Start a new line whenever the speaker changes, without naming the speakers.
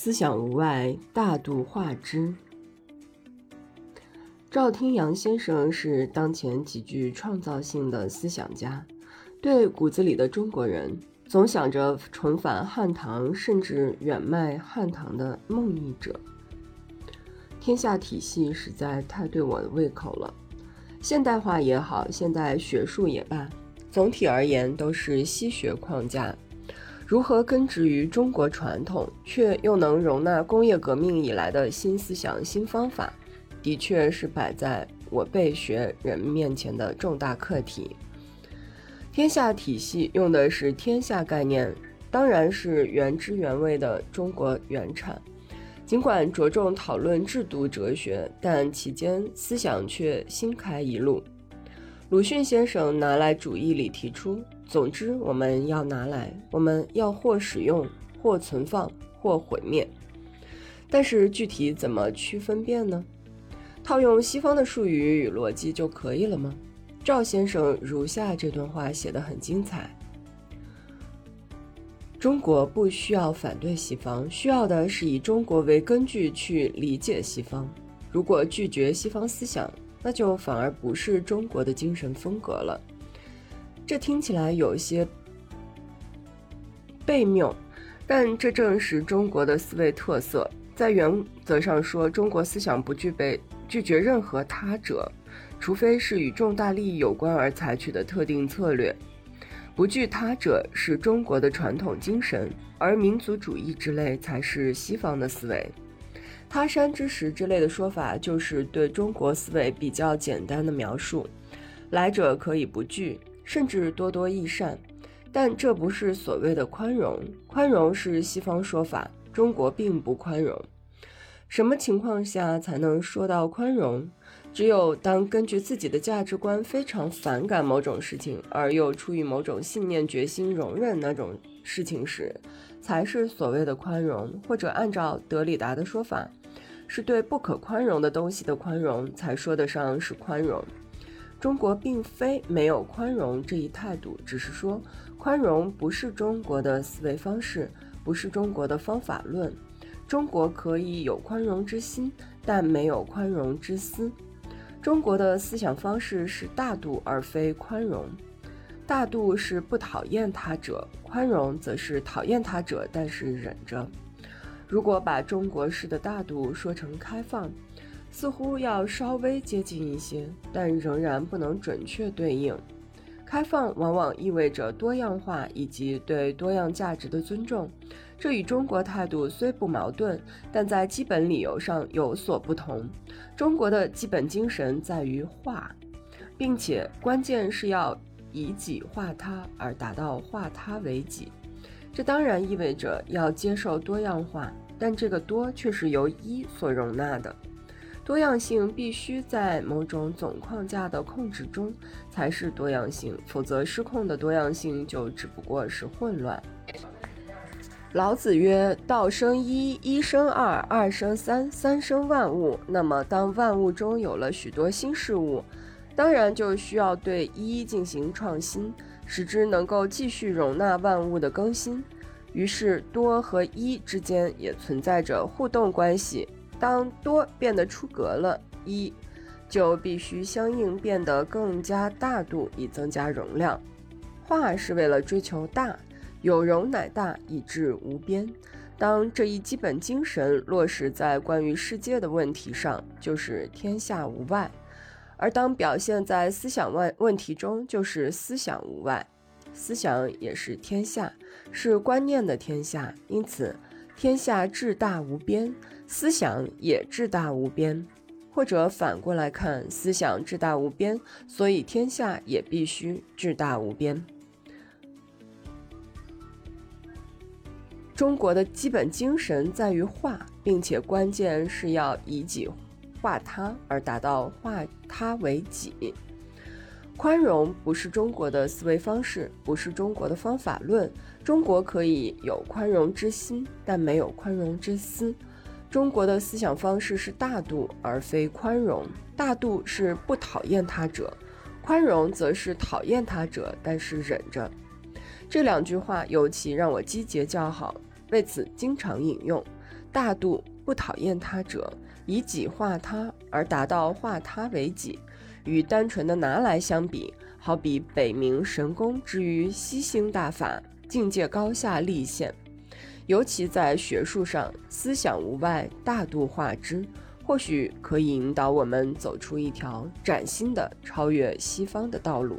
思想无外，大度化之。赵天阳先生是当前极具创造性的思想家，对骨子里的中国人，总想着重返汉唐，甚至远迈汉唐的梦呓者。天下体系实在太对我的胃口了，现代化也好，现代学术也罢，总体而言都是西学框架。如何根植于中国传统，却又能容纳工业革命以来的新思想、新方法？的确是摆在我备学人面前的重大课题。天下体系用的是天下概念，当然是原汁原味的中国原产。尽管着重讨论制度哲学，但其间思想却新开一路。鲁迅先生拿来主义里提出：总之，我们要拿来，我们要或使用，或存放，或毁灭。但是具体怎么区分辨呢？套用西方的术语与逻辑就可以了吗？赵先生如下这段话写得很精彩：中国不需要反对西方，需要的是以中国为根据去理解西方。如果拒绝西方思想，那就反而不是中国的精神风格了。这听起来有些悖谬，但这正是中国的思维特色。在原则上说，中国思想不具备。拒绝任何他者，除非是与重大利益有关而采取的特定策略。不惧他者是中国的传统精神，而民族主义之类才是西方的思维。他山之石之类的说法，就是对中国思维比较简单的描述。来者可以不惧，甚至多多益善，但这不是所谓的宽容。宽容是西方说法，中国并不宽容。什么情况下才能说到宽容？只有当根据自己的价值观非常反感某种事情，而又出于某种信念决心容忍那种事情时，才是所谓的宽容。或者按照德里达的说法，是对不可宽容的东西的宽容才说得上是宽容。中国并非没有宽容这一态度，只是说宽容不是中国的思维方式，不是中国的方法论。中国可以有宽容之心，但没有宽容之思。中国的思想方式是大度而非宽容。大度是不讨厌他者，宽容则是讨厌他者，但是忍着。如果把中国式的大度说成开放，似乎要稍微接近一些，但仍然不能准确对应。开放往往意味着多样化以及对多样价值的尊重。这与中国态度虽不矛盾，但在基本理由上有所不同。中国的基本精神在于化，并且关键是要以己化他，而达到化他为己。这当然意味着要接受多样化，但这个多却是由一所容纳的。多样性必须在某种总框架的控制中才是多样性，否则失控的多样性就只不过是混乱。老子曰：“道生一，一生二，二生三，三生万物。”那么，当万物中有了许多新事物，当然就需要对一进行创新，使之能够继续容纳万物的更新。于是，多和一之间也存在着互动关系。当多变得出格了，一就必须相应变得更加大度，以增加容量。化是为了追求大。有容乃大，以致无边。当这一基本精神落实在关于世界的问题上，就是天下无外；而当表现在思想问问题中，就是思想无外。思想也是天下，是观念的天下。因此，天下至大无边，思想也至大无边。或者反过来看，思想至大无边，所以天下也必须至大无边。中国的基本精神在于化，并且关键是要以己化他，而达到化他为己。宽容不是中国的思维方式，不是中国的方法论。中国可以有宽容之心，但没有宽容之思。中国的思想方式是大度，而非宽容。大度是不讨厌他者，宽容则是讨厌他者，但是忍着。这两句话尤其让我击节叫好。为此，经常引用。大度不讨厌他者，以己化他而达到化他为己，与单纯的拿来相比，好比北冥神功之于吸星大法，境界高下立现。尤其在学术上，思想无外，大度化之，或许可以引导我们走出一条崭新的超越西方的道路。